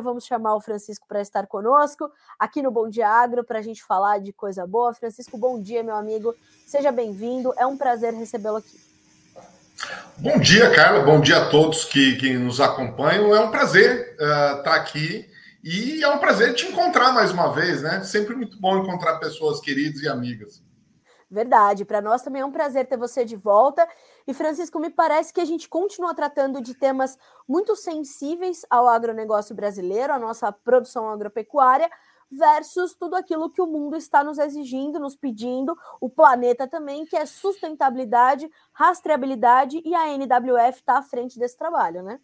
vamos chamar o Francisco para estar conosco aqui no Bom Dia Agro para a gente falar de coisa boa. Francisco, bom dia, meu amigo. Seja bem-vindo. É um prazer recebê-lo aqui. Bom dia, Carla. Bom dia a todos que, que nos acompanham. É um prazer uh, estar aqui e é um prazer te encontrar mais uma vez, né? Sempre muito bom encontrar pessoas queridas e amigas. Verdade. Para nós também é um prazer ter você de volta. E, Francisco, me parece que a gente continua tratando de temas muito sensíveis ao agronegócio brasileiro, à nossa produção agropecuária, versus tudo aquilo que o mundo está nos exigindo, nos pedindo, o planeta também, que é sustentabilidade, rastreabilidade, e a NWF está à frente desse trabalho, né?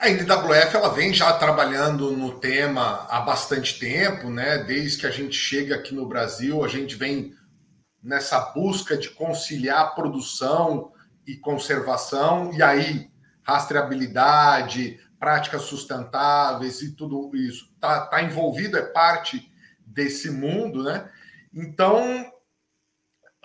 A NWF ela vem já trabalhando no tema há bastante tempo, né? Desde que a gente chega aqui no Brasil, a gente vem nessa busca de conciliar produção e conservação, e aí rastreabilidade, práticas sustentáveis e tudo isso está tá envolvido, é parte desse mundo, né? Então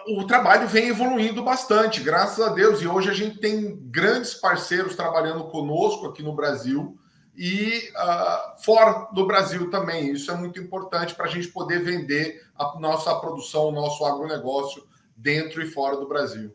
o trabalho vem evoluindo bastante, graças a Deus, e hoje a gente tem grandes parceiros trabalhando conosco aqui no Brasil e uh, fora do Brasil também. Isso é muito importante para a gente poder vender a nossa produção, o nosso agronegócio dentro e fora do Brasil.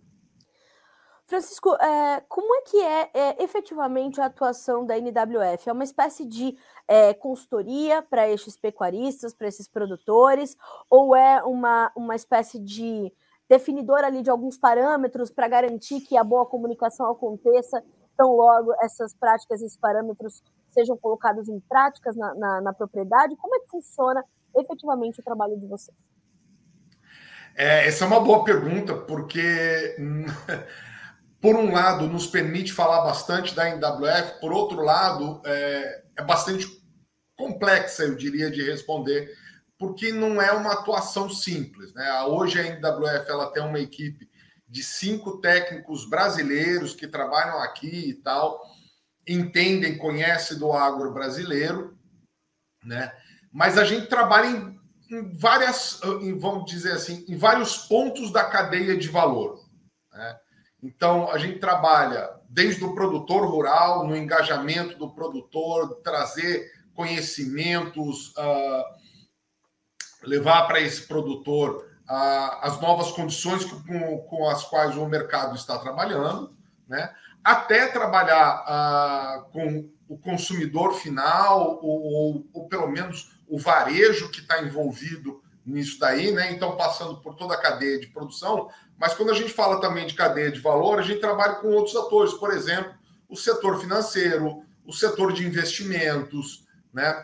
Francisco, é, como é que é, é, efetivamente a atuação da NWF? É uma espécie de é, consultoria para esses pecuaristas, para esses produtores, ou é uma, uma espécie de definidor ali de alguns parâmetros para garantir que a boa comunicação aconteça, tão logo essas práticas, esses parâmetros sejam colocados em práticas na, na, na propriedade? Como é que funciona efetivamente o trabalho de vocês? É, essa é uma boa pergunta, porque por um lado, nos permite falar bastante da NWF, por outro lado, é, é bastante complexa, eu diria, de responder, porque não é uma atuação simples. Né? Hoje a NWF ela tem uma equipe de cinco técnicos brasileiros que trabalham aqui e tal, entendem, conhecem do agro brasileiro, né? mas a gente trabalha em, em várias, em, vamos dizer assim, em vários pontos da cadeia de valor. Né? Então, a gente trabalha desde o produtor rural, no engajamento do produtor, trazer conhecimentos, uh, levar para esse produtor uh, as novas condições com, com, as quais o mercado está trabalhando, né? até trabalhar uh, com o consumidor final, ou, ou, ou pelo menos o varejo que está envolvido nisso daí, né? Então, passando por toda a cadeia de produção, mas quando a gente fala também de cadeia de valor, a gente trabalha com outros atores, por exemplo, o setor financeiro, o setor de investimentos, né?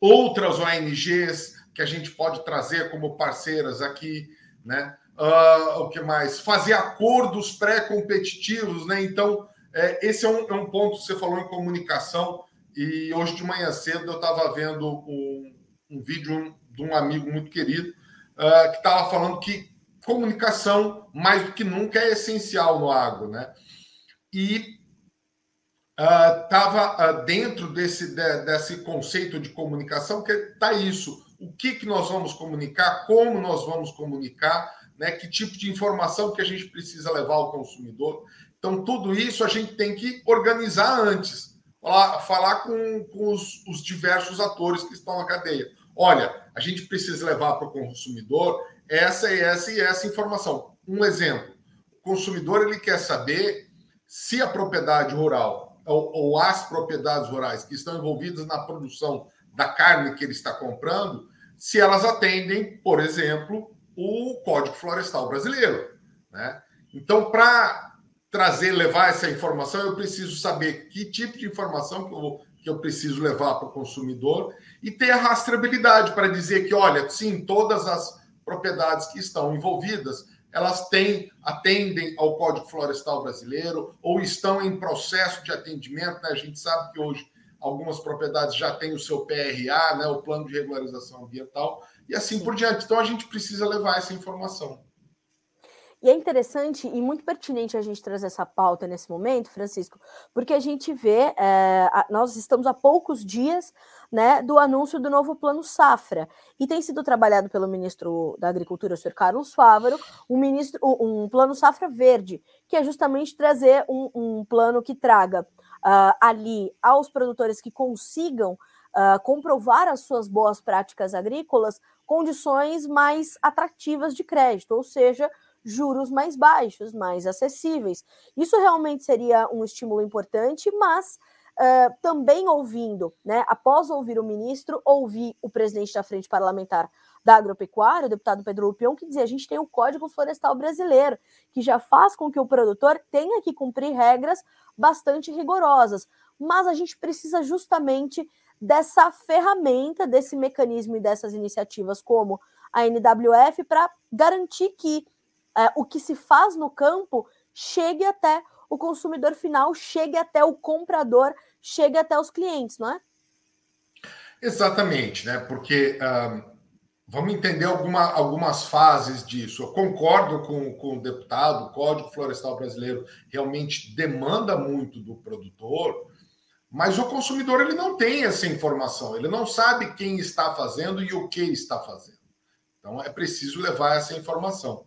Outras ONGs que a gente pode trazer como parceiras aqui, né? Uh, o que mais? Fazer acordos pré-competitivos, né? Então, é, esse é um, é um, ponto que você falou em comunicação, e hoje de manhã cedo eu estava vendo um, um vídeo de um amigo muito querido uh, que estava falando que comunicação, mais do que nunca, é essencial no agro, né? E estava uh, uh, dentro desse, de, desse conceito de comunicação que está isso. O que, que nós vamos comunicar, como nós vamos comunicar, né? que tipo de informação que a gente precisa levar ao consumidor. Então, tudo isso a gente tem que organizar antes, falar, falar com, com os, os diversos atores que estão na cadeia. Olha, a gente precisa levar para o consumidor essa e essa e essa informação. Um exemplo: o consumidor ele quer saber se a propriedade rural ou, ou as propriedades rurais que estão envolvidas na produção da carne que ele está comprando, se elas atendem, por exemplo, o Código Florestal Brasileiro. Né? Então, para trazer, levar essa informação, eu preciso saber que tipo de informação que eu, que eu preciso levar para o consumidor e ter a rastreabilidade para dizer que, olha, sim, todas as propriedades que estão envolvidas, elas têm, atendem ao Código Florestal Brasileiro ou estão em processo de atendimento. Né? A gente sabe que hoje algumas propriedades já têm o seu PRA, né? o Plano de Regularização Ambiental, e assim por diante. Então a gente precisa levar essa informação. E é interessante e muito pertinente a gente trazer essa pauta nesse momento, Francisco, porque a gente vê, é, nós estamos há poucos dias né, do anúncio do novo plano safra, e tem sido trabalhado pelo ministro da Agricultura, o senhor Carlos Fávaro, um, ministro, um plano safra verde, que é justamente trazer um, um plano que traga uh, ali aos produtores que consigam uh, comprovar as suas boas práticas agrícolas condições mais atrativas de crédito, ou seja, juros mais baixos, mais acessíveis. Isso realmente seria um estímulo importante, mas uh, também ouvindo, né, após ouvir o ministro, ouvir o presidente da Frente Parlamentar da Agropecuária, o deputado Pedro Lupion, que dizia: a gente tem o Código Florestal Brasileiro, que já faz com que o produtor tenha que cumprir regras bastante rigorosas. Mas a gente precisa justamente dessa ferramenta, desse mecanismo e dessas iniciativas como a NWF para garantir que é, o que se faz no campo chegue até o consumidor final, chegue até o comprador, chegue até os clientes, não é? Exatamente, né? Porque uh, vamos entender alguma, algumas fases disso. Eu concordo com, com o deputado, o Código Florestal Brasileiro realmente demanda muito do produtor, mas o consumidor ele não tem essa informação, ele não sabe quem está fazendo e o que está fazendo. Então é preciso levar essa informação.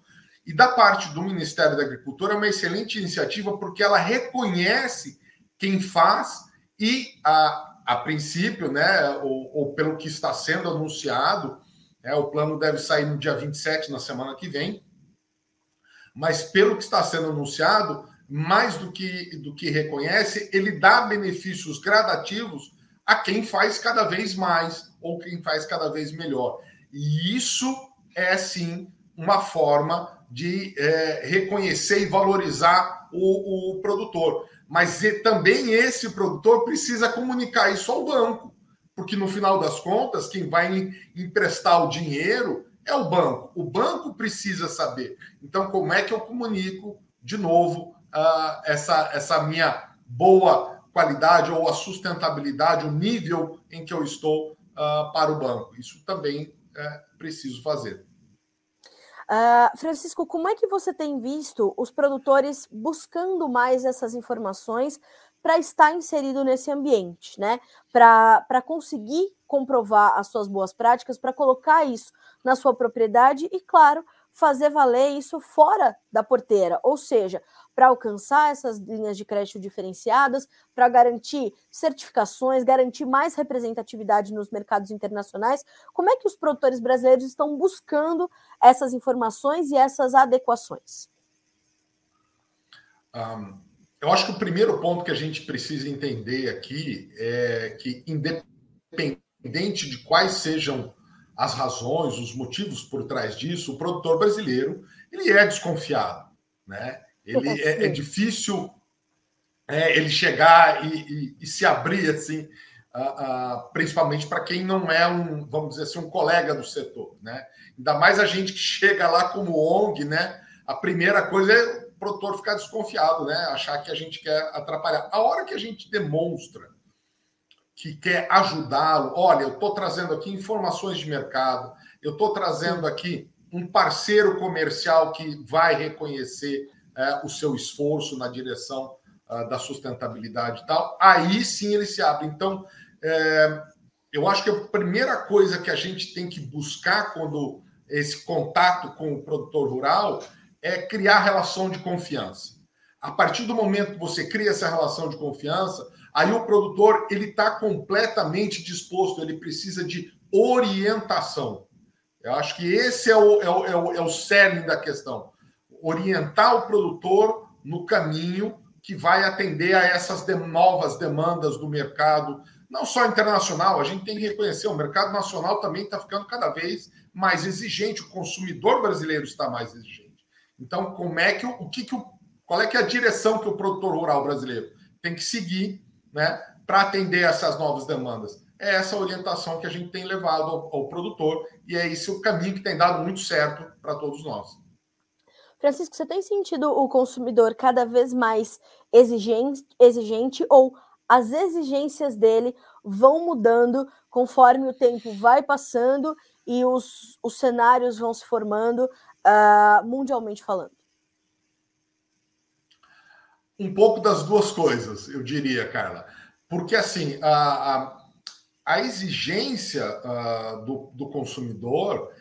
E da parte do Ministério da Agricultura é uma excelente iniciativa porque ela reconhece quem faz e, a, a princípio, né, ou, ou pelo que está sendo anunciado, né, o plano deve sair no dia 27, na semana que vem, mas pelo que está sendo anunciado, mais do que, do que reconhece, ele dá benefícios gradativos a quem faz cada vez mais ou quem faz cada vez melhor. E isso é, sim, uma forma de é, reconhecer e valorizar o, o produtor. Mas também esse produtor precisa comunicar isso ao banco, porque no final das contas, quem vai emprestar o dinheiro é o banco. O banco precisa saber. Então, como é que eu comunico de novo uh, essa, essa minha boa qualidade ou a sustentabilidade, o nível em que eu estou uh, para o banco? Isso também é preciso fazer. Uh, Francisco, como é que você tem visto os produtores buscando mais essas informações para estar inserido nesse ambiente, né? Para conseguir comprovar as suas boas práticas, para colocar isso na sua propriedade e, claro, fazer valer isso fora da porteira, ou seja, para alcançar essas linhas de crédito diferenciadas, para garantir certificações, garantir mais representatividade nos mercados internacionais. Como é que os produtores brasileiros estão buscando essas informações e essas adequações? Um, eu acho que o primeiro ponto que a gente precisa entender aqui é que, independente de quais sejam as razões, os motivos por trás disso, o produtor brasileiro ele é desconfiado, né? Ele é, é difícil é, ele chegar e, e, e, se abrir assim, uh, uh, principalmente para quem não é um, vamos dizer assim, um colega do setor, né? Ainda mais a gente que chega lá como ONG, né? A primeira coisa é o produtor ficar desconfiado, né? Achar que a gente quer atrapalhar. A hora que a gente demonstra que quer ajudá-lo, olha, eu estou trazendo aqui informações de mercado, eu estou trazendo aqui um parceiro comercial que vai reconhecer é, o seu esforço na direção uh, da sustentabilidade e tal, aí sim ele se abre. Então, é, eu acho que a primeira coisa que a gente tem que buscar quando esse contato com o produtor rural é criar relação de confiança. A partir do momento que você cria essa relação de confiança, aí o produtor ele está completamente disposto, ele precisa de orientação. Eu acho que esse é o, é o, é o, é o cerne da questão orientar o produtor no caminho que vai atender a essas de novas demandas do mercado, não só internacional, a gente tem que reconhecer, o mercado nacional também está ficando cada vez mais exigente, o consumidor brasileiro está mais exigente. Então, como é que o que, que o, qual é que é a direção que o produtor rural brasileiro tem que seguir, né, para atender essas novas demandas? É essa orientação que a gente tem levado ao, ao produtor e é esse o caminho que tem dado muito certo para todos nós. Francisco, você tem sentido o consumidor cada vez mais exigente, exigente ou as exigências dele vão mudando conforme o tempo vai passando e os, os cenários vão se formando uh, mundialmente falando? Um pouco das duas coisas, eu diria, Carla. Porque, assim, a, a, a exigência uh, do, do consumidor,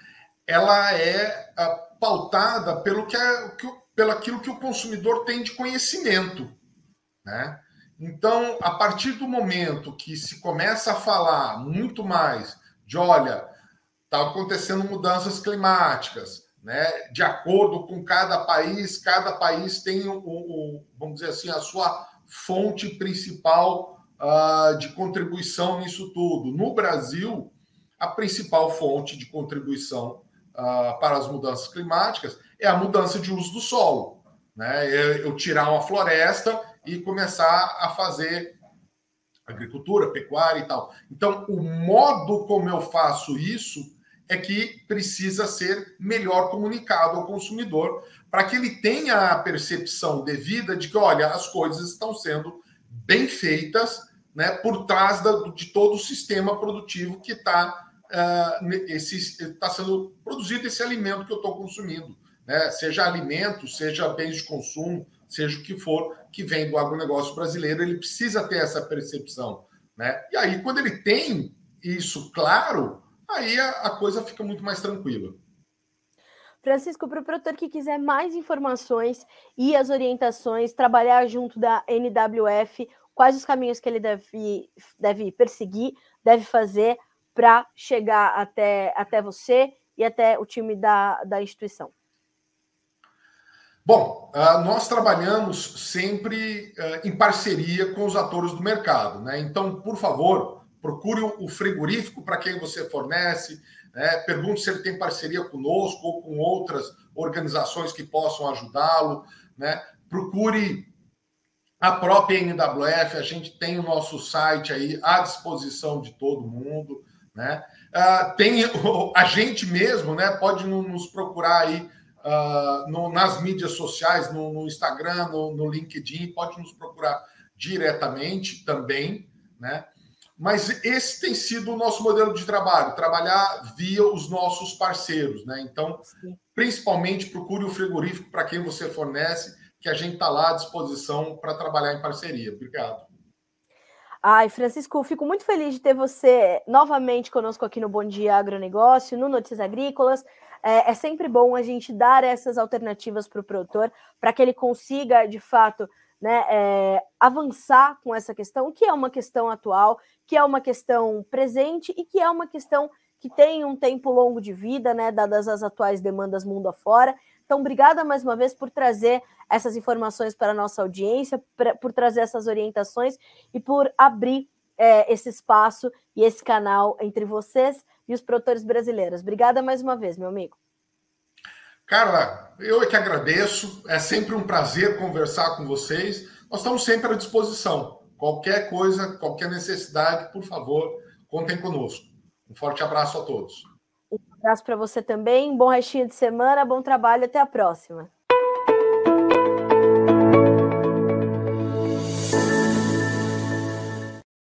ela é uh, pautada pelo que, é, que pelo aquilo que o consumidor tem de conhecimento, né? Então, a partir do momento que se começa a falar muito mais de, olha, está acontecendo mudanças climáticas, né? De acordo com cada país, cada país tem o, o vamos dizer assim, a sua fonte principal uh, de contribuição nisso tudo. No Brasil, a principal fonte de contribuição uh, para as mudanças climáticas é a mudança de uso do solo. Né? Eu tirar uma floresta e começar a fazer agricultura, pecuária e tal. Então, o modo como eu faço isso é que precisa ser melhor comunicado ao consumidor para que ele tenha a percepção devida de que, olha, as coisas estão sendo bem feitas né, por trás da, de todo o sistema produtivo que está uh, está sendo produzido esse alimento que eu estou consumindo, né? seja alimento, seja bens de consumo, seja o que for que vem do agronegócio brasileiro, ele precisa ter essa percepção. Né? E aí, quando ele tem isso claro, aí a, a coisa fica muito mais tranquila. Francisco, para o produtor que quiser mais informações e as orientações, trabalhar junto da NWF, quais os caminhos que ele deve, deve perseguir, deve fazer para chegar até, até você e até o time da, da instituição? Bom, uh, nós trabalhamos sempre uh, em parceria com os atores do mercado, né? Então, por favor, procure o frigorífico para quem você fornece, né? pergunte se ele tem parceria conosco ou com outras organizações que possam ajudá-lo, né? Procure a própria NWF, a gente tem o nosso site aí à disposição de todo mundo. Né? Uh, tem a gente mesmo, né? Pode nos procurar aí uh, no, nas mídias sociais, no, no Instagram, no, no, LinkedIn, pode nos procurar diretamente também, né? Mas esse tem sido o nosso modelo de trabalho, trabalhar via os nossos parceiros, né? Então, Sim. principalmente procure o frigorífico para quem você fornece, que a gente está lá à disposição para trabalhar em parceria. Obrigado. Ai, Francisco, fico muito feliz de ter você novamente conosco aqui no Bom Dia Agronegócio, no Notícias Agrícolas. É, é sempre bom a gente dar essas alternativas para o produtor, para que ele consiga, de fato, né, é, avançar com essa questão, que é uma questão atual, que é uma questão presente e que é uma questão que tem um tempo longo de vida, né, dadas as atuais demandas mundo afora. Então, obrigada mais uma vez por trazer essas informações para a nossa audiência, por trazer essas orientações e por abrir é, esse espaço e esse canal entre vocês e os produtores brasileiros. Obrigada mais uma vez, meu amigo. Carla, eu é que agradeço. É sempre um prazer conversar com vocês. Nós estamos sempre à disposição. Qualquer coisa, qualquer necessidade, por favor, contem conosco. Um forte abraço a todos. Um abraço para você também. Bom restinho de semana, bom trabalho. Até a próxima.